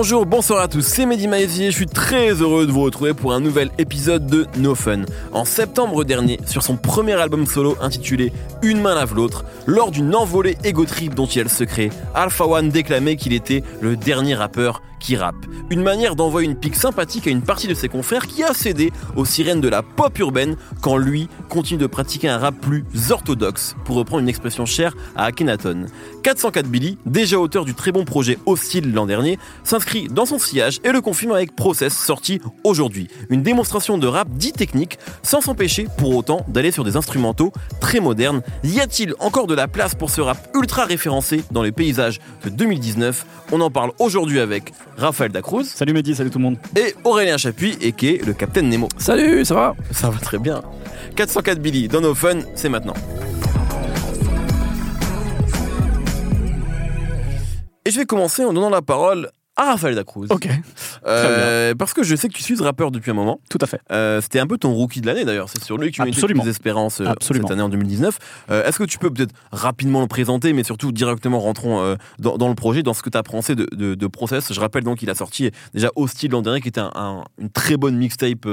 Bonjour, bonsoir à tous, c'est Mehdi Maizier, je suis très heureux de vous retrouver pour un nouvel épisode de No Fun. En septembre dernier, sur son premier album solo intitulé Une main lave l'autre, lors d'une envolée égo trip dont il a le secret, Alpha One déclamait qu'il était le dernier rappeur qui rappe. Une manière d'envoyer une pique sympathique à une partie de ses confrères qui a cédé aux sirènes de la pop urbaine quand lui continue de pratiquer un rap plus orthodoxe, pour reprendre une expression chère à Akhenaton. 404 Billy, déjà auteur du très bon projet Hostile l'an dernier, s'inscrit dans son sillage et le confirme avec Process sorti aujourd'hui. Une démonstration de rap dit technique sans s'empêcher pour autant d'aller sur des instrumentaux très modernes. Y a-t-il encore de la place pour ce rap ultra référencé dans les paysages de 2019 On en parle aujourd'hui avec Raphaël Dacruz. Salut Mehdi, salut tout le monde. Et Aurélien Chapuis, et qui est le Capitaine Nemo. Salut, ça va? Ça va très bien. 404 Billy dans nos fun, c'est maintenant. Et je vais commencer en donnant la parole à Raphaël Dacruz. Ok. Euh, parce que je sais que tu suis ce rappeur depuis un moment. Tout à fait. Euh, C'était un peu ton rookie de l'année d'ailleurs. C'est sur lui que tu mets des espérances euh, cette année en 2019. Euh, Est-ce que tu peux peut-être rapidement le présenter, mais surtout directement rentrons dans, dans, le projet, dans ce que tu as pensé de, de, de, Process Je rappelle donc qu'il a sorti déjà Hostile l'an dernier, qui était un, un, une très bonne mixtape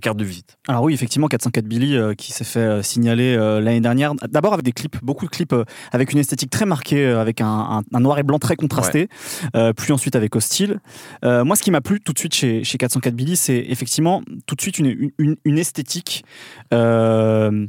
carte de visite. Alors oui, effectivement, 404 Billy qui s'est fait signaler l'année dernière. D'abord avec des clips, beaucoup de clips avec une esthétique très marquée, avec un, un, un noir et blanc très contrasté. Ouais. puis ensuite avec Hostile. moi, ce qui m'a plu tout de suite chez, chez 404 Billy, c'est effectivement tout de suite une esthétique euh,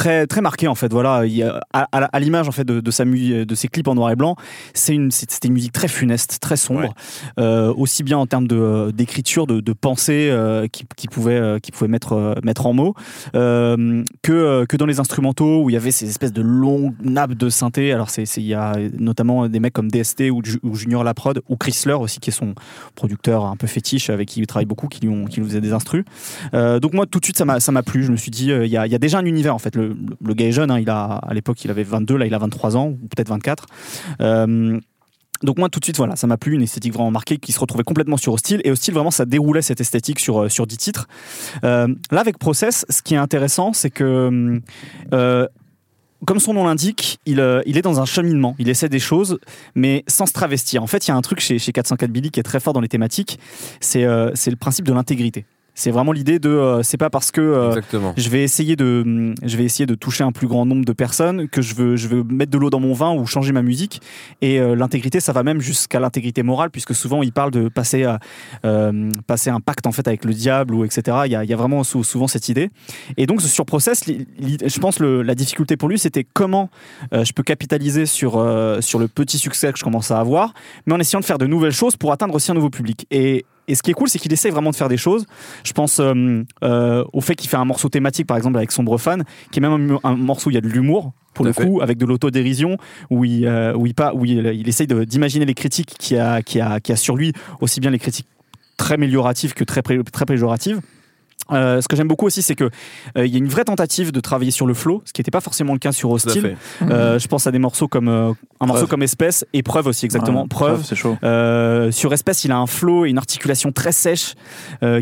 très très marquée en fait. Voilà, il a, à, à l'image en fait de, de, sa de ses clips en noir et blanc, c'est une c'était une musique très funeste, très sombre, ouais. euh, aussi bien en termes de d'écriture, de, de, pensée euh, qui, qui, pouvait euh, qui pouvait mettre mettre en mots euh, que que dans les instrumentaux où il y avait ces espèces de longues nappes de synthé. Alors c'est il y a notamment des mecs comme DST ou, ou Junior Laprod ou Chrysler aussi qui est son producteur un peu fétiche avec qui il travaille beaucoup, qui lui ont qui lui faisait des instrus. Euh, donc moi tout de suite ça m'a ça m'a plu. Je me suis dit il y a, il y a déjà un univers en fait. Le, le, gars est jeune, hein, il a, à l'époque il avait 22, là il a 23 ans, ou peut-être 24. Euh, donc moi tout de suite voilà ça m'a plu une esthétique vraiment marquée qui se retrouvait complètement sur Hostile et Hostile vraiment ça déroulait cette esthétique sur sur 10 titres euh, là avec Process ce qui est intéressant c'est que euh, comme son nom l'indique, il, euh, il, est dans un cheminement. Il essaie des choses, mais sans se travestir. En fait, il y a un truc chez, chez 404 Billy qui est très fort dans les thématiques. C'est euh, le principe de l'intégrité. C'est vraiment l'idée de euh, c'est pas parce que euh, je vais essayer de je vais essayer de toucher un plus grand nombre de personnes que je veux je veux mettre de l'eau dans mon vin ou changer ma musique. Et euh, l'intégrité ça va même jusqu'à l'intégrité morale puisque souvent il parle de passer à, passer un pacte en fait avec le diable ou etc il y a, il y a vraiment souvent cette idée. Et donc sur process je pense le, la difficulté pour lui c'était comment je peux capitaliser sur sur le petit succès que je commence à avoir mais en essayant de faire de nouvelles choses pour atteindre aussi un nouveau public. Et et ce qui est cool, c'est qu'il essaye vraiment de faire des choses. Je pense euh, euh, au fait qu'il fait un morceau thématique, par exemple, avec Sombre Fan, qui est même un, un morceau où il y a de l'humour, pour le coup, avec de l'autodérision, où il, euh, où il, où il, il essaye d'imaginer les critiques qu'il y, a, qui a, qui a sur lui, aussi bien les critiques très amélioratives que très, très péjoratives. Euh, ce que j'aime beaucoup aussi, c'est que il euh, y a une vraie tentative de travailler sur le flow, ce qui n'était pas forcément le cas sur Hostile. Euh, je pense à des morceaux comme un morceau comme Espèce et Preuve aussi exactement. Ouais, Preuve, c'est chaud. sur Espèce, il a un flow et une articulation très sèche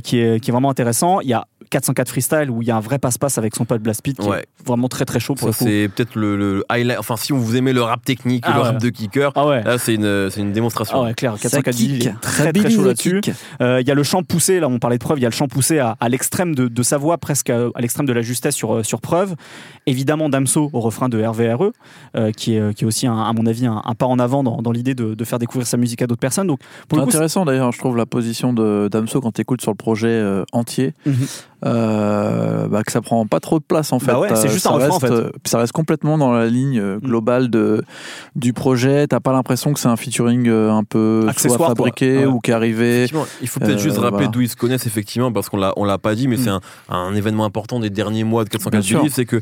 qui est qui est vraiment intéressant. Il y a 404 freestyle où il y a un vrai passe-passe avec son pote Blast Pit qui ouais. est vraiment très très chaud pour ça c'est peut-être le, le, highlight. Enfin si vous aimez le rap technique ah le ouais. rap de kicker ah ouais. là c'est une, une démonstration. Ah ouais clair. 404 il est très très chaud là-dessus. euh, il y a le chant poussé là on parlait de preuve il y a le chant poussé à, à l'extrême de, de, sa voix presque à, à l'extrême de la justesse sur, sur preuve. Évidemment Damso au refrain de RVRE euh, qui, est, qui est aussi un, à mon avis un, un, pas en avant dans, dans l'idée de, de, faire découvrir sa musique à d'autres personnes. Donc c'est intéressant d'ailleurs je trouve la position de Damso quand tu écoutes sur le projet euh, entier. Mm -hmm. Euh, bah, que ça prend pas trop de place en fait. Bah ouais, c'est juste ça un refrain, reste, en fait. Ça reste complètement dans la ligne globale de, du projet. T'as pas l'impression que c'est un featuring euh, un peu soit fabriqué ouais. ou qui est arrivé. Il faut peut-être euh, juste rappeler voilà. d'où ils se connaissent effectivement parce qu'on l'a on l'a pas dit, mais mm. c'est un, un, événement important des derniers mois de 404 Billy. C'est que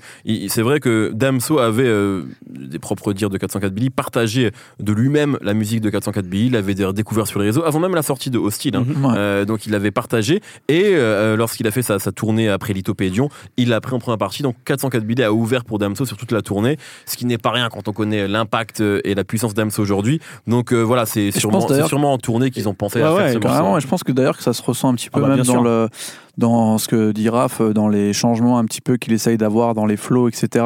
c'est vrai que Damso avait euh, des propres dires de 404 Billy, partagé de lui-même la musique de 404 Billy, il l'avait découvert sur les réseaux avant même la sortie de Hostile. Hein. Mm -hmm. ouais. donc il l'avait partagé et lorsqu'il a fait sa, sa tournée après Lithopédion, il l'a pris en première partie. Donc 404 billets a ouvert pour Damso sur toute la tournée, ce qui n'est pas rien quand on connaît l'impact et la puissance d'Amso aujourd'hui. Donc euh, voilà, c'est sûrement, sûrement en tournée qu'ils ont pensé à faire ce carrément, Et je pense que d'ailleurs que ça se ressent un petit peu ah bah, même dans le dans ce que dit Raph, euh, dans les changements un petit peu qu'il essaye d'avoir dans les flows, etc.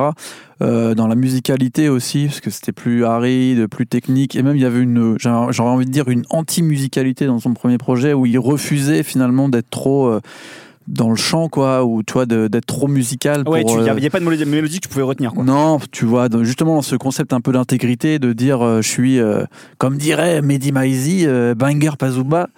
Euh, dans la musicalité aussi, parce que c'était plus aride, plus technique, et même il y avait une, j'aurais envie de dire, une anti-musicalité dans son premier projet où il refusait finalement d'être trop... Euh, dans le chant, quoi, ou tu vois, d'être trop musical. Ouais, il n'y a, a, pas de mélodie que tu pouvais retenir, quoi. Non, tu vois, justement, dans ce concept un peu d'intégrité, de dire, je suis, comme dirait Mehdi Maizi, banger Pazouba.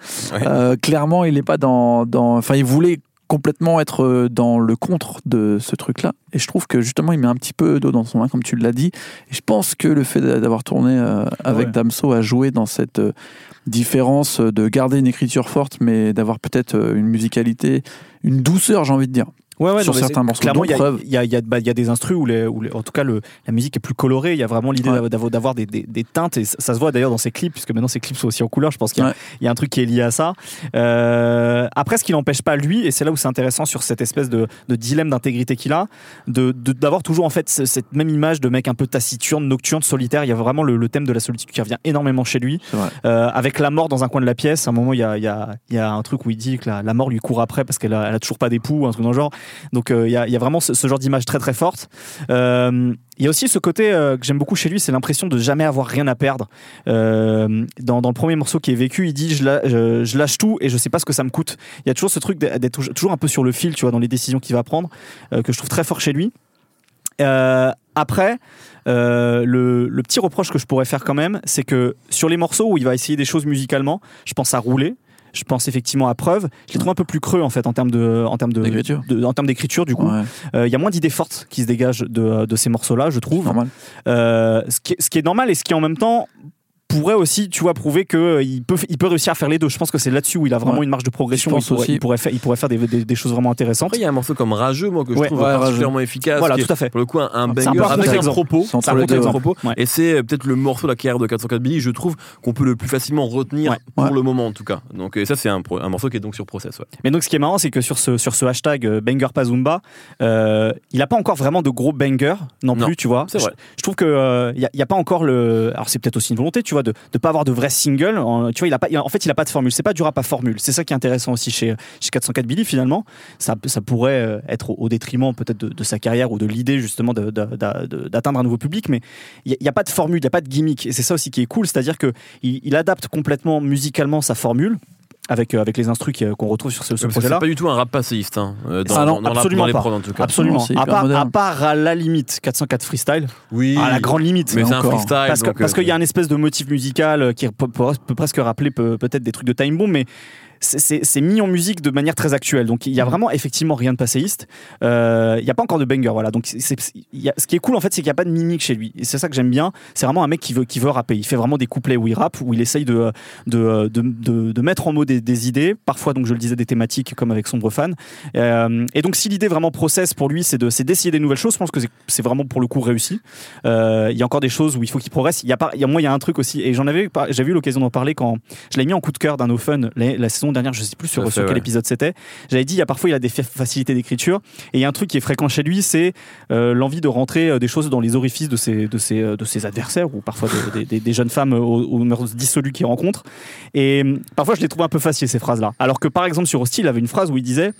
clairement, il n'est pas dans. Enfin, il voulait complètement être euh, dans le contre de ce truc-là. Et je trouve que justement, il met un petit peu d'eau dans son vin, comme tu l'as dit. Et je pense que le fait d'avoir tourné euh, avec Damso a joué dans cette euh, différence de garder une écriture forte, mais d'avoir peut-être une musicalité, une douceur, j'ai envie de dire. Ouais, ouais, sur certains morceaux. Clairement, il y, a, y, bah, y a des instrus où, les, où en tout cas, le, la musique est plus colorée. Il y a vraiment l'idée d'avoir des, des, des, teintes. Et ça, se voit d'ailleurs dans ses clips, puisque maintenant ses clips sont aussi en couleur. Je pense qu'il y, a un truc qui est lié à ça. Euh, après, ce qui n'empêche pas lui, et c'est là où c'est intéressant sur cette espèce de, de dilemme d'intégrité qu'il a, d'avoir de, d'avoir toujours en fait cette même image de mec un peu taciturne, nocturne, solitaire. Il y a vraiment le, thème de la solitude qui revient énormément chez lui. Euh, avec la mort dans un coin de la pièce, à un moment, il y a, y a, y a un truc où il dit que la, la mort lui court après parce qu'elle a, elle a toujours pas d'époux, un truc dans le genre. Donc, euh, il y a vraiment ce, genre d'image très très forte. Euh, il y a aussi ce côté euh, que j'aime beaucoup chez lui, c'est l'impression de jamais avoir rien à perdre. Dans, le premier morceau qui est vécu, il dit je, lâche tout et je sais pas ce que ça me coûte. Il y a toujours ce truc d'être toujours un peu sur le fil, tu vois, dans les décisions qu'il va prendre, que je trouve très fort chez lui. après, le, le, petit reproche que je pourrais faire quand même, c'est que sur les morceaux où il va essayer des choses musicalement, je pense à rouler, je pense effectivement à preuve. Je les trouve un peu plus creux en fait en termes de, en termes de, en termes d'écriture du coup. Il euh, y a moins d'idées fortes qui se dégagent de, de ces morceaux-là, je trouve. Euh, ce, qui est, ce qui est normal et ce qui en même temps pourrait aussi, tu vois, prouver qu'il euh, peut, il peut réussir à faire les deux. Je pense que c'est là-dessus où il a vraiment une marge de progression. Il pourrait, il, pourrait, faire, il pourrait faire des, des, choses vraiment intéressantes. Après, il y a un morceau comme Rageux, moi, que je trouve particulièrement efficace. Voilà, tout à fait. Pour le coup, un, banger avec un propos. Un propos. Et c'est euh, peut-être le morceau de la carrière de 404 Billy, je trouve, qu'on peut le plus facilement retenir pour le moment, en tout cas. Donc, ça, c'est un, un, morceau qui est donc sur Process. Mais donc, ce qui est marrant, c'est que sur ce, sur ce hashtag euh, Banger Pazumba, il n'a pas encore vraiment de gros bangers non plus, tu vois. Je trouve qu'il n'y a pas encore le. Alors, c'est peut-être aussi une volonté, tu vois, de ne pas avoir de single. En, tu vois, il a pas, en fait, il a pas de formule. C'est pas du rap à formule. C'est ça qui est intéressant aussi chez, chez 404 Billy finalement. Ça, ça pourrait euh, être au, détriment peut-être de, sa carrière ou de l'idée justement d'atteindre un nouveau public, mais il n'y a, pas de formule, il n'y a pas de gimmick. Et c'est ça aussi qui est cool, c'est-à-dire que il adapte complètement musicalement sa formule avec, euh, avec les instrus qu'on retrouve sur ce, projet-là. C'est pas du tout un rap passéiste hein, euh, dans, ah dans, absolument les prods en tout cas. Absolument. à, part, à, part, à la limite 404 freestyle. Oui. À la grande limite. Mais c'est un freestyle. Parce, parce qu'il y a un espèce de motif musical qui peut, peut presque rappeler peut-être des trucs de Time Bomb, mais c'est mis en musique de manière très actuelle. Donc il y a mm. vraiment effectivement rien de passéiste. Euh, il n'y a pas encore de banger, voilà. Donc ce qui est cool en fait, c'est qu'il n'y a pas de mimique chez lui. Et c'est ça que j'aime bien. C'est vraiment un mec qui veut, qui veut rapper. Il fait vraiment des couplets où il rappe, où il essaye de, de, de, de, mettre en mots des, idées, parfois donc je le disais des thématiques comme avec Sombre Fan. Euh, et donc si l'idée vraiment process pour lui, c'est d'essayer des nouvelles choses, je pense que c'est vraiment pour le coup réussi. Euh, il y a encore des choses où il faut qu'il progresse. Il y a pas, y a, moi il y a un truc aussi, et j'en avais, j'avais eu l'occasion d'en parler quand je l'ai mis en coup de cœur d'un Open la, la saison dernière, je sais plus sur, quel épisode c'était. J'avais dit, il y a parfois il a des facilités d'écriture et il y a un truc qui est fréquent chez lui, c'est euh, l'envie de rentrer euh, des choses dans les orifices de ses, de ses, euh, de ses adversaires ou parfois des jeunes femmes aux, aux mœurs dissolues qu'il rencontre. Et parfois je les trouve un peu faciles ces phrases-là. Alors que par exemple sur Hostile, il avait une phrase où il disait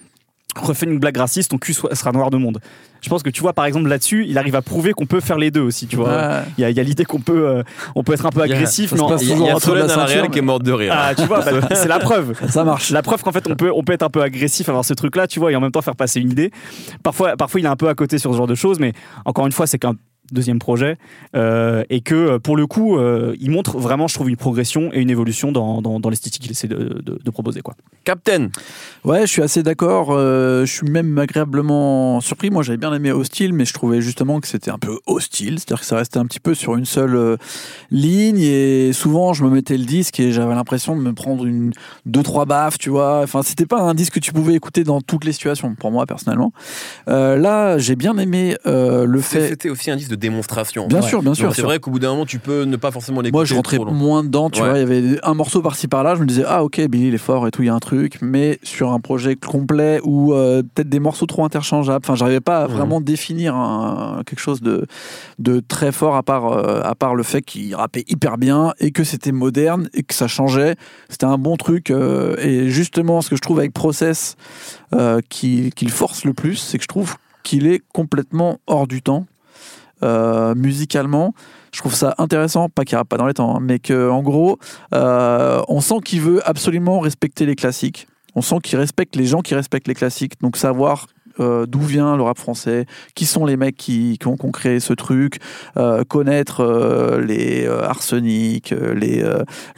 refait une blague raciste, ton cul sera noir de monde. Je pense que tu vois, par exemple, là-dessus, il arrive à prouver qu'on peut faire les deux aussi, tu vois. Il y a, l'idée qu'on peut, euh, on peut être un peu agressif. Il y a, il y a Solène à la qui est morte de rire. Ah, tu vois, bah, c'est la preuve. Ça marche. La preuve qu'en fait, on peut, on peut être un peu agressif, avoir ce truc-là, tu vois, et en même temps faire passer une idée. Parfois, parfois, il est un peu à côté sur ce genre de choses, mais encore une fois, c'est qu'un deuxième projet, euh, et que pour le coup, euh, il montre vraiment, je trouve, une progression et une évolution dans, dans, l'esthétique qu'il essaie de, de, proposer. Quoi. Captain Ouais, je suis assez d'accord. Euh, je suis même agréablement surpris. Moi, j'avais bien aimé Hostile, mais je trouvais justement que c'était un peu hostile, c'est-à-dire que ça restait un petit peu sur une seule ligne, et souvent, je me mettais le disque et j'avais l'impression de me prendre une deux trois baffes, tu vois. Enfin, c'était pas un disque que tu pouvais écouter dans toutes les situations, pour moi personnellement. là, j'ai bien aimé le fait. C'était aussi un disque de démonstration. Bien sûr, bien sûr. C'est vrai qu'au bout d'un moment, tu peux ne pas forcément l'écouter. Moi, je rentrais moins dedans, tu vois. Il y avait un morceau par-ci par-là, je me disais, ah ok, Billy, il est fort et tout, il y a un truc. Mais sur un projet complet ou euh, peut-être des morceaux trop interchangeables, enfin, j'arrivais pas à vraiment définir quelque chose de, de très fort à part, euh, à part le fait qu'il rappait hyper bien et que c'était moderne et que ça changeait. C'était un bon truc. Euh, et justement, ce que je trouve avec Process qu'il force le plus, c'est que je trouve qu'il est complètement hors du temps. Musicalement, je trouve ça intéressant, pas qu'il pas dans les temps, hein, mais qu'en gros, euh, on sent qu'il veut absolument respecter les classiques. On sent qu'il respecte les gens qui respectent les classiques. Donc savoir euh, d'où vient le rap français, qui sont les mecs qui, qui ont, créé ce truc, euh, connaître euh, les arsenic, les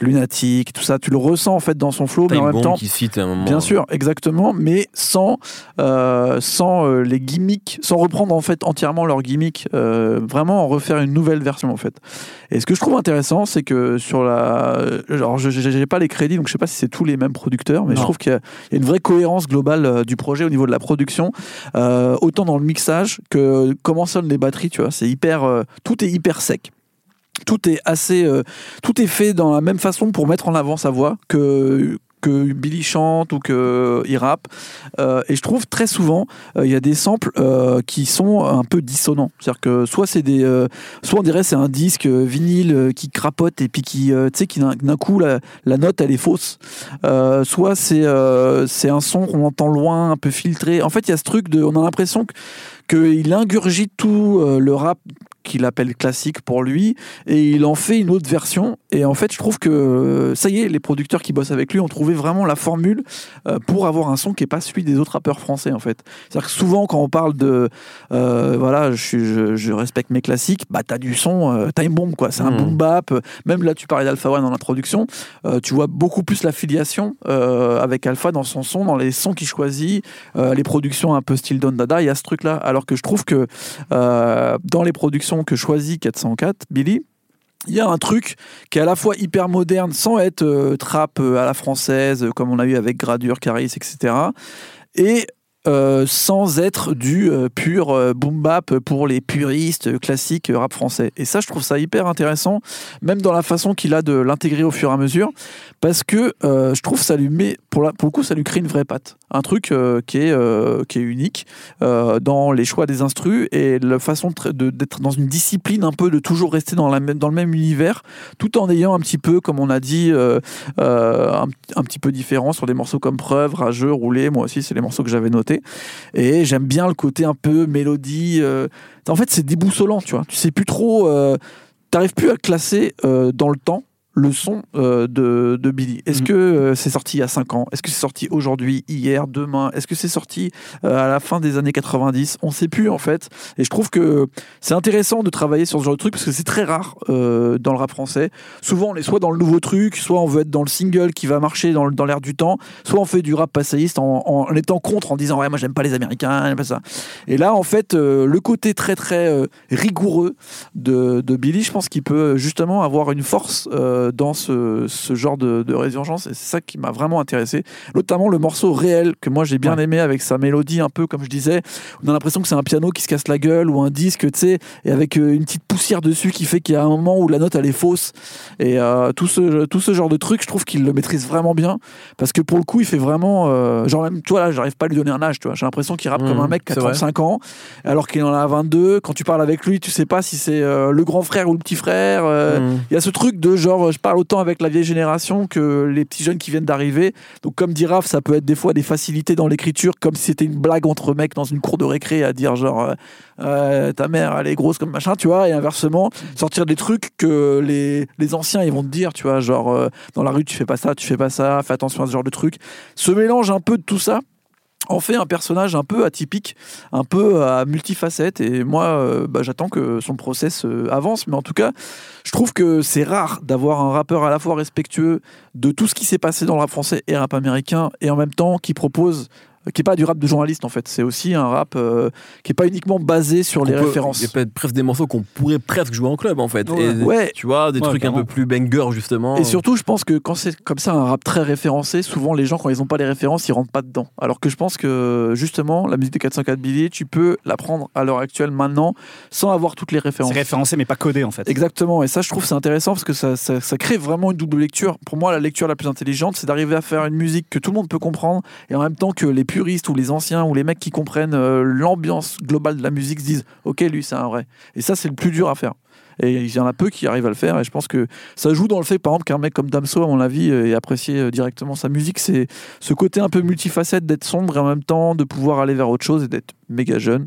lunatiques, tout ça. Tu le ressens en fait dans son flow, mais en même temps, qui cite un moment. bien sûr, exactement, mais sans sans les gimmicks, sans reprendre en fait entièrement leurs gimmicks, vraiment en refaire une nouvelle version en fait. Et ce que je trouve intéressant, c'est que sur la, alors je n'ai pas les crédits, donc je sais pas si c'est tous les mêmes producteurs, mais je trouve qu'il y, a une vraie cohérence globale du projet au niveau de la production. Euh, autant dans le mixage que comment sonnent les batteries, tu vois. C'est hyper, euh, tout est hyper sec tout est assez euh, tout est fait dans la même façon pour mettre en avant sa voix que que Billy chante ou que il rappe. Euh, et je trouve très souvent euh, il y a des samples euh, qui sont un peu dissonants. C'est-à-dire que soit c'est des, soit on dirait c'est un disque vinyle qui crapote et puis qui, tu sais, qui d'un coup la, la, note elle est fausse. soit c'est c'est un son qu'on entend loin, un peu filtré. En fait, il y a ce truc de, on a l'impression que qu'il ingurgite tout le rap qu'il appelle classique pour lui, et il en fait une autre version. Et en fait, je trouve que ça y est, les producteurs qui bossent avec lui ont trouvé vraiment la formule euh, pour avoir un son qui est pas celui des autres rappeurs français, en fait. C'est-à-dire que souvent, quand on parle de, euh, voilà, je, je, respecte mes classiques, bah t'as du son euh, time bomb, quoi. C'est un mmh. boom bap. Même là, tu parlais d'Alpha One dans l'introduction, tu vois beaucoup plus l'affiliation avec Alpha dans son son, dans les sons qu'il choisit, les productions un peu style Don Dada. Il y a ce truc-là, alors que je trouve que dans les productions que choisit 404, Billy, il y a un truc qui est à la fois hyper moderne sans être euh, trap euh, à la française, comme on a eu avec Gradure, Caris, etc. Et sans être du pur boom bap pour les puristes classiques rap français. Et ça, je trouve ça hyper intéressant, même dans la façon qu'il a de l'intégrer au fur et à mesure, parce que je trouve ça lui met, pour, pour le coup, ça lui crée une vraie patte. Un truc euh, qui, est, euh, qui est unique euh, dans les choix des instrus et la façon d'être dans une discipline un peu de toujours rester dans, la même, dans le même univers tout en ayant un petit peu comme on a dit un, petit peu différent sur des morceaux comme Preuve, Rageux, Roulé. Moi aussi c'est les morceaux que j'avais notés et j'aime bien le côté un peu mélodie en fait c'est déboussolant tu vois. Tu sais plus trop t'arrives plus à classer dans le temps le son euh, de, de, Billy Est-ce mm. que euh, c'est sorti il y a 5 ans? Est-ce que c'est sorti aujourd'hui, hier, demain? Est-ce que c'est sorti euh, à la fin des années 90 On ne sait plus en fait. Et je trouve que c'est intéressant de travailler sur ce genre de truc parce que c'est très rare dans le rap français. Souvent on est soit dans le nouveau truc, soit on veut être dans le single qui va marcher dans, dans l'air du temps, soit on fait du rap passéiste en, en, étant contre, en disant ouais moi j'aime pas les Américains, j'aime pas ça. Et là en fait le côté très très rigoureux de, de, Billy, je pense qu'il peut justement avoir une force dans ce, genre de, résurgence et c'est ça qui m'a vraiment intéressé. Notamment le morceau réel que moi j'ai bien aimé avec sa mélodie un peu comme je disais. On a l'impression que c'est un piano qui se casse la gueule ou un disque, tu sais, et avec euh, une petite poussière dessus qui fait qu'il y a un moment où la note elle est fausse. Et euh, tout, ce, tout ce genre de truc, je trouve qu'il le maîtrise vraiment bien parce que pour le coup, il fait vraiment. Euh, genre, même, toi là, j'arrive pas à lui donner un âge, tu vois. J'ai l'impression qu'il rappe comme un mmh, mec qui a 35 ans alors qu'il en a 22. Quand tu parles avec lui, tu sais pas si c'est le grand frère ou le petit frère. Mmh. Il y a ce truc de genre, je parle autant avec la vieille génération que les petits jeunes qui viennent d'arriver. Donc, comme dit Raph, ça peut être des fois des facilités dans l'écriture, comme si c'était une blague entre mecs dans une cour de récré à dire genre euh, euh, ta mère elle est grosse comme machin, tu vois, et inversement, sortir des trucs que les, les anciens ils vont te dire, tu vois, genre euh, dans la rue tu fais pas ça, tu fais pas ça, fais attention à ce genre de trucs. Ce mélange un peu de tout ça en fait un personnage un peu atypique, un peu à multifacette. Et moi, euh, bah, j'attends que son process euh, avance. Mais en tout cas, je trouve que c'est rare d'avoir un rappeur à la fois respectueux de tout ce qui s'est passé dans le rap français et rap américain, et en même temps qui propose qui est pas du rap de journaliste en fait. C'est aussi un rap euh, qui est pas uniquement basé sur les peut- références. Il y a peut-être presque des morceaux qu'on pourrait presque jouer en club en fait. Ouais. Et, Ouais. Tu vois, des Ouais, trucs un peu plus banger justement. Et surtout, je pense que quand c'est comme ça un rap très référencé, souvent les gens quand ils ont pas les références, ils rentrent pas dedans. Alors que je pense que justement, la musique de 404 Billy, tu peux l'apprendre à l'heure actuelle maintenant sans avoir toutes les références. C'est référencé mais pas codé en fait. Exactement, et ça je trouve c'est intéressant parce que ça, ça, ça crée vraiment une double lecture. Pour moi, la lecture la plus intelligente, c'est d'arriver à faire une musique que tout le monde peut comprendre et en même temps que les puristes ou les anciens ou les mecs qui comprennent euh, l'ambiance globale de la musique se disent Ok, lui c'est un vrai. Et ça, c'est le plus dur à faire. Et il y en a peu qui arrivent à le faire, et je pense que ça joue dans le fait, par exemple, qu'un mec comme Damso, à mon avis, euh, ait apprécié euh, directement sa musique. C'est ce côté un peu multifacette d'être sombre et en même temps de pouvoir aller vers autre chose et d'être méga jeune.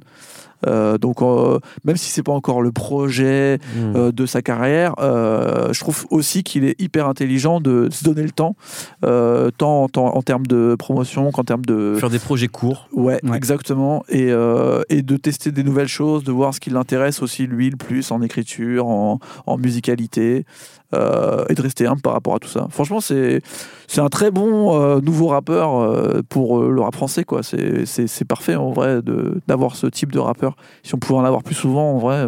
Euh, donc, euh, même si c'est pas encore le projet Hmm. euh, de sa carrière, euh, je trouve aussi qu'il est hyper intelligent de se donner le temps, euh, tant, tant en termes de promotion qu'en termes de. Faire des projets courts. Ouais, Ouais. exactement. Et, euh, et de tester des nouvelles choses, de voir ce qui l'intéresse aussi, lui, le plus en écriture, en, en musicalité, euh, et de rester humble par rapport à tout ça. Franchement, c'est un très bon euh, nouveau rappeur euh, pour le rap français. quoi. C'est parfait, en vrai, d'avoir ce type de rappeur. Si on pouvait en avoir plus souvent, en vrai,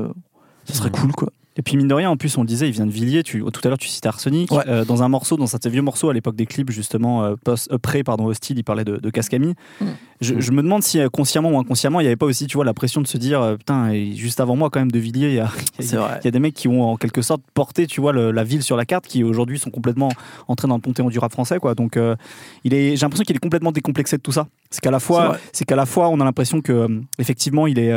ce serait cool. quoi. Et puis mine de rien, en plus on le disait, il vient de Villiers. Tu, tout à l'heure tu citais Arsenic. Ouais. Euh, dans un morceau, dans un vieux morceau à l'époque des clips justement, euh, post, euh, pré pardon hostile, il parlait de, de Cascami. Mm. Je, je me demande si euh, consciemment ou inconsciemment, il n'y avait pas aussi, tu vois, la pression de se dire, euh, putain, et juste avant moi quand même de Villiers, il y a, il y a- C'est vrai. il y a des mecs qui ont en quelque sorte porté, tu vois, le- la ville sur la carte, qui aujourd'hui sont complètement entrés dans le panthéon du rap français, quoi. Donc, il est, j'ai l'impression qu'il est complètement décomplexé de tout ça. C'est qu'à la fois, c'est qu'à la fois, on a l'impression que, effectivement, il est,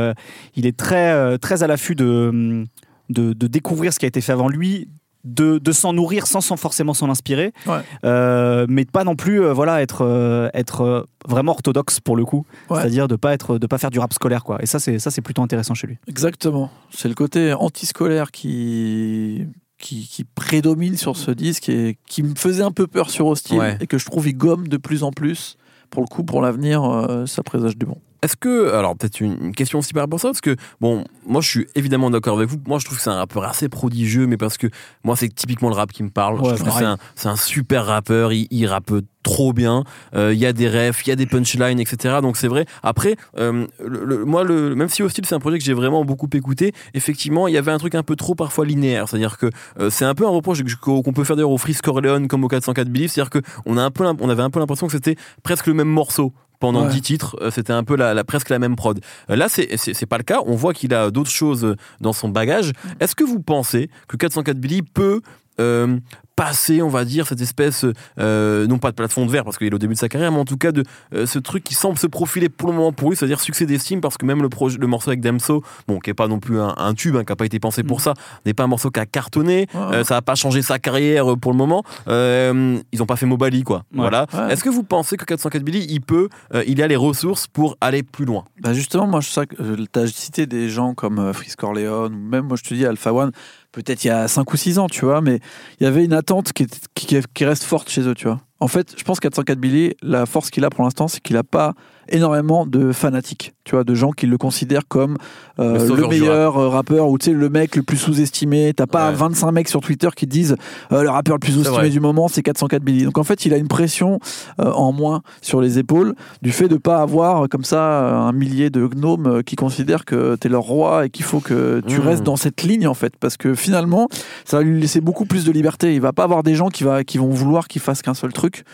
il est très, très à l'affût de, de, de découvrir ce qui a été fait avant lui. De, de s'en nourrir sans, sans forcément s'en inspirer, Ouais. Euh, mais de pas non plus euh, voilà être euh, être vraiment orthodoxe pour le coup, Ouais. c'est-à-dire de pas être de pas faire du rap scolaire quoi. Et ça c'est ça c'est plutôt intéressant chez lui. Exactement. C'est le côté antiscolaire qui, qui, qui prédomine sur ce disque et qui me faisait un peu peur sur Hostile Ouais. et que je trouve il gomme de plus en plus. Pour le coup, pour l'avenir, ça présage du bon. Est-ce que, alors peut-être une, question aussi par rapport à ça, parce que, bon, moi je suis évidemment d'accord avec vous, moi je trouve que c'est un rappeur assez prodigieux, mais parce que moi c'est typiquement le rap qui me parle, Ouais, je trouve que c'est un, c'est un super rappeur, il, il rappe trop bien, Euh, il y a des refs, il y a des punchlines, etc. Donc c'est vrai. Après, euh, le- le- moi, le, même si Hostile c'est un projet que j'ai vraiment beaucoup écouté, effectivement, il y avait un truc un peu trop parfois linéaire, c'est-à-dire que euh, c'est un peu un reproche qu'on peut faire d'ailleurs au Freeze Corleone comme au 404 Believe, c'est-à-dire que on a un peu, l'imp- on avait un peu l'impression que c'était presque le même morceau pendant Ouais. 10 titres, euh, c'était un peu la, la- presque la même prod. Euh, Là, c'est c'est c'est pas le cas. On voit qu'il a d'autres choses euh, dans son bagage. Est-ce que vous pensez que 404 Billy peut euh, passer, on va dire, cette espèce, euh, non pas de plafond de verre parce qu'il est au début de sa carrière, mais en tout cas de euh, ce truc qui semble se profiler pour le moment pour lui, c'est-à-dire succès d'estime, parce que même le, projet, le morceau avec Damso, bon, qui est pas non plus un, un tube, hein, qui a pas été pensé pour Mm. ça, n'est pas un morceau qui a cartonné, Ouais. euh, ça a pas changé sa carrière pour le moment. Ils ont pas fait Mobali, quoi. Ouais. Voilà. Est-ce que vous pensez que 404 Billy, il peut, il a les ressources pour aller plus loin? Bah justement, moi, je sais que tu as cité des gens comme Freeze Corleone, ou même, moi, je te dis, Alpha One, peut-être il y a 5 ou 6 ans, tu vois, mais il y avait une attente qui, est- qui, qui reste forte chez eux, tu vois. En fait, je pense 404 Billy, la force qu'il a pour l'instant, c'est qu'il n'a pas énormément de fanatiques, tu vois, de gens qui le considèrent comme euh, Le meilleur euh, rappeur ou tu sais le mec le plus sous-estimé. T'as pas Ouais. 25 mecs sur Twitter qui disent euh, le rappeur le plus sous-estimé du moment, c'est 404 Billy. Donc en fait, il a une pression euh, en moins sur les épaules du fait de pas avoir comme ça un millier de gnomes qui considèrent que t'es leur roi et qu'il faut que tu Mmh. restes dans cette ligne en fait, parce que finalement, ça va lui laisser beaucoup plus de liberté. Il va pas avoir des gens qui, va, qui vont vouloir qu'il fasse qu'un seul truc,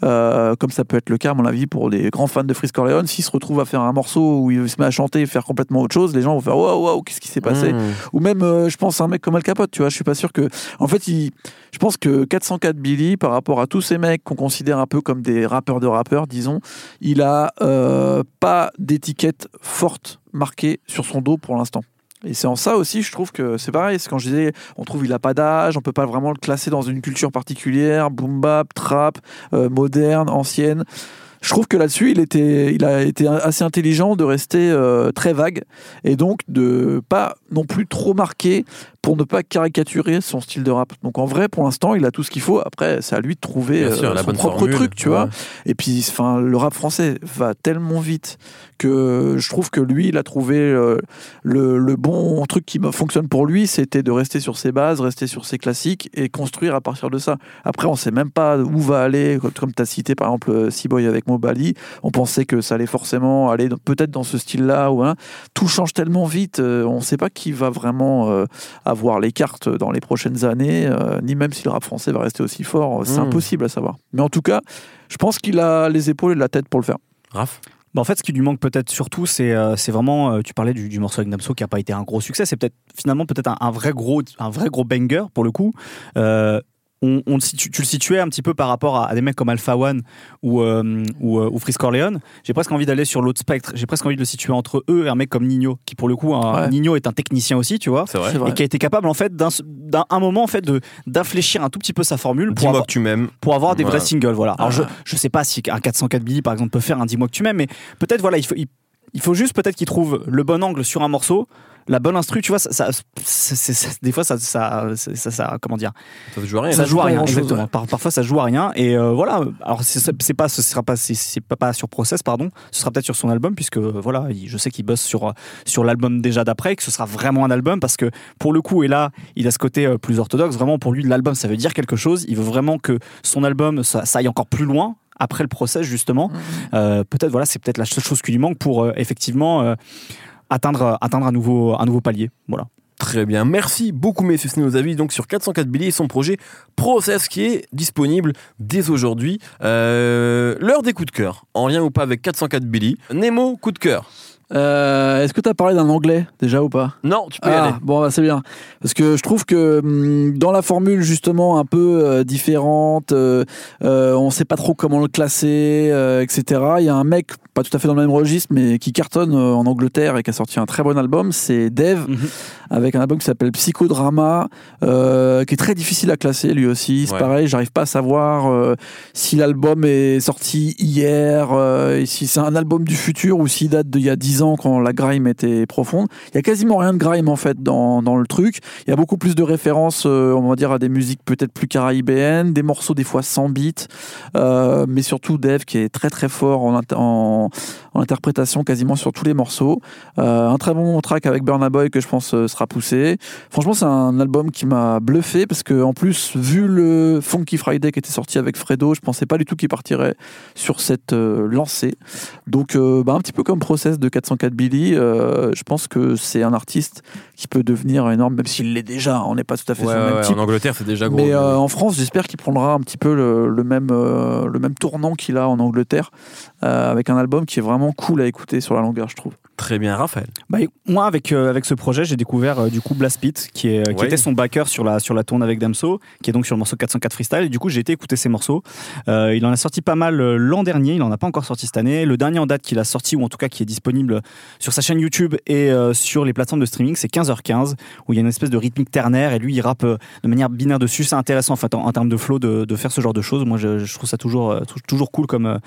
comme ça peut être le cas à mon avis pour les grands fans de Freeze Corleone. S'il se retrouve à faire un morceau où il se met à chanter et faire complètement autre chose, les gens vont faire waouh waouh qu'est-ce qui s'est passé Mmh. ou même euh, je pense à un mec comme Al Capote tu vois je suis pas sûr que en fait il... je pense que 404 Billy par rapport à tous ces mecs qu'on considère un peu comme des rappeurs de rappeurs disons il a euh, pas d'étiquette forte marquée sur son dos pour l'instant et c'est en ça aussi, je trouve que c'est pareil. C'est quand je disais, on trouve il a pas d'âge, on peut pas vraiment le classer dans une culture particulière, boom bap, trap, euh, moderne, ancienne. Je trouve que là-dessus, il, était, il a été assez intelligent de rester euh, très vague et donc de pas non plus trop marqué pour ne pas caricaturer son style de rap. Donc en vrai, pour l'instant, il a tout ce qu'il faut. Après, c'est à lui de trouver sûr, euh, son propre formule. truc, tu Ouais. vois. Et puis, enfin, le rap français va tellement vite que je trouve que lui, il a trouvé euh, le, le bon truc qui fonctionne pour lui, c'était de rester sur ses bases, rester sur ses classiques et construire à partir de ça. Après, on sait même pas où va aller, comme- tu as cité par exemple euh, Boy avec Bali. On pensait que ça allait forcément aller peut-être dans ce style-là. Ou, hein. Tout change tellement vite, euh, on ne sait pas qui va vraiment euh, avoir les cartes dans les prochaines années, euh, ni même si le rap français va rester aussi fort. C'est Mm. impossible à savoir. Mais en tout cas, je pense qu'il a les épaules et la tête pour le faire. Raph Bah, en fait, ce qui lui manque peut-être surtout, c'est euh, c'est vraiment. euh, tu parlais du, du morceau avec Damso qui n'a pas été un gros succès. C'est peut-être finalement peut-être un, un vrai gros un vrai gros banger pour le coup. Euh, on, on le situe- tu le situais un petit peu par rapport à, à des mecs comme Alpha One ou, euh, ou, euh, ou Freeze Corleone. J'ai presque envie d'aller sur l'autre spectre. J'ai presque envie de le situer entre eux et un mec comme Nino, qui pour le coup, un, Ouais. Nino est un technicien aussi, tu vois. C'est vrai. Et qui a été capable en fait d'un d'un- un moment en fait de d'infléchir un tout petit peu sa formule pour avoir, que tu pour avoir des vrais singles. Voilà. Alors Ah. je je sais pas si un 404 Billy par exemple peut faire un dis-moi que tu m'aimes, mais peut-être voilà il faut il, il faut juste peut-être qu'il trouve le bon angle sur un morceau, la bonne instru. Tu vois, ça, ça- des fois ça ça, ça, comment dire, Ça joue à rien. ça joue joue à rien. Exactement. Par- parfois ça joue à rien. Et euh, voilà. Alors c'est pas ce sera pas c'est- pas, pas sur Process pardon. Ce sera peut-être sur son album puisque euh, voilà il- je sais qu'il bosse sur sur l'album déjà d'après que ce sera vraiment un album parce que pour le coup et là il a ce côté euh, plus orthodoxe vraiment pour lui l'album ça veut dire quelque chose il veut vraiment que son album ça, ça aille encore plus loin après le process justement Euh, peut-être voilà c'est peut-être la seule chose qui lui manque pour euh, effectivement euh, atteindre atteindre un nouveau un nouveau palier voilà Très bien, merci beaucoup messieurs, c'est nos avis donc sur 404 Billy et son projet Process qui est disponible dès aujourd'hui. Euh, L'heure des coups de cœur, en lien ou pas avec 404 Billy. Nemo, coup de cœur. Euh, Est-ce que tu as parlé d'un anglais déjà ou pas? Non, tu peux y Ah, aller. bon, bah, c'est bien. Parce que je trouve que hum, dans la formule justement un peu euh, différente, euh, euh, on sait pas trop comment le classer, etc. Il y a un mec, pas tout à fait dans le même registre, mais qui cartonne en Angleterre et qui a sorti un très bon album, c'est Dev, Mhm. avec un album qui s'appelle Psychodrama, qui est très difficile à classer lui aussi. C'est Ouais. pareil, j'arrive pas à savoir si l'album est sorti hier, et si c'est un album du futur ou s'il date d'il y a 10 quand la grime était profonde. Il y a quasiment rien de grime en fait dans, dans le truc. Il y a beaucoup plus de références, euh, on va dire, à des musiques peut-être plus caribéennes, des morceaux des fois sans beat, euh, mais surtout Dev qui est très très fort en, en, interprétation quasiment sur tous les morceaux. Euh, un très bon track avec Burna Boy que je pense sera poussé. Franchement, c'est un album qui m'a bluffé parce que en plus, vu le Funky Friday qui était sorti avec Fredo, je pensais pas du tout qu'il partirait sur cette lancée. Donc, bah, un petit peu comme Process de 404 Billy, euh, je pense que c'est un artiste qui peut devenir énorme, même s'il l'est déjà. On n'est pas tout à fait Ouais, sur le même ouais, type. en Angleterre, c'est déjà gros. Mais euh, en France, j'espère qu'il prendra un petit peu le, le même, euh, le même tournant qu'il a en Angleterre, avec un album qui est vraiment cool à écouter sur la longueur, je trouve. Très bien, Raphaël. Bah, moi, avec, euh, avec ce projet, j'ai découvert euh, du coup Blast Pit, qui, est, qui Ouais. était son backer sur la, sur la tourne avec Damso, qui est donc sur le morceau 404 Freestyle. Et du coup, j'ai été écouter ses morceaux. Euh, il en a sorti pas mal euh, l'an dernier, il en a pas encore sorti cette année. Le dernier en date qu'il a sorti, ou en tout cas qui est disponible sur sa chaîne YouTube et euh, sur les plateformes de streaming, c'est 15h15, où il y a une espèce de rythmique ternaire et lui, il rappe euh, de manière binaire dessus. C'est intéressant en, fait, en, en termes de flow de, de faire ce genre de choses. Moi, je, je trouve ça toujours, euh, tou- toujours cool comme, euh,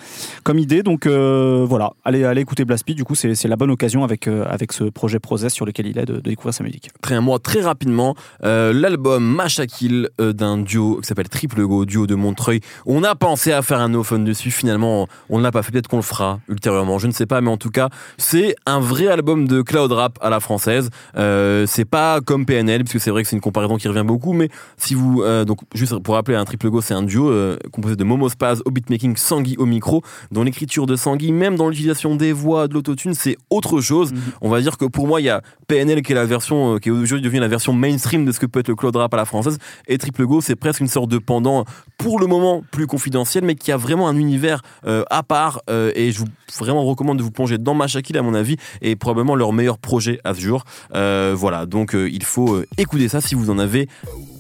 comme idée. Donc euh, voilà, allez, allez écouter Blast Pit. Du coup, c'est c'est la bonne occasion avec, euh, avec ce projet Process sur lequel il est de, découvrir sa musique. Très moi très rapidement euh, l'album Machakil euh, d'un duo qui s'appelle Triple Go, duo de Montreuil. On a pensé à faire un no fun dessus, finalement on ne l'a pas fait, peut-être qu'on le fera ultérieurement, je ne sais pas, mais en tout cas c'est un vrai album de cloud rap à la française. Euh, c'est pas comme PNL, puisque c'est vrai que c'est une comparaison qui revient beaucoup, mais si vous donc juste pour rappeler un Triple Go, c'est un duo composé de Momo Spaz au beatmaking, Sangui au micro, dans l'écriture de Sangui, même dans l'utilisation des voix, de l'autotune, c'est autre chose. On va dire que pour moi, il y a PNL qui est la version, euh, qui est aujourd'hui devenue la version mainstream de ce que peut être le cloud rap à la française. Et Triple Go, c'est presque une sorte de pendant, pour le moment, plus confidentiel, mais qui a vraiment un univers euh, à part. euh, et je vous vraiment recommande de vous plonger dans Machakil, à mon avis, et probablement leur meilleur projet à ce jour. Euh, voilà, donc il faut écouter ça si vous en avez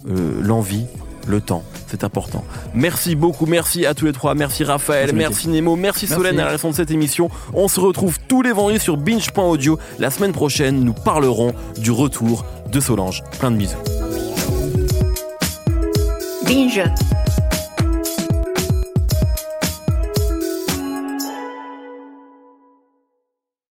l'envie. Le temps, c'est important. Merci beaucoup, merci à tous les trois, merci Raphaël, Merci, merci Nemo, merci Solène à la réalisation de cette émission. On se retrouve tous les vendredis sur binge.audio. La semaine prochaine, nous parlerons du retour de Solange. Plein de bisous. Binge.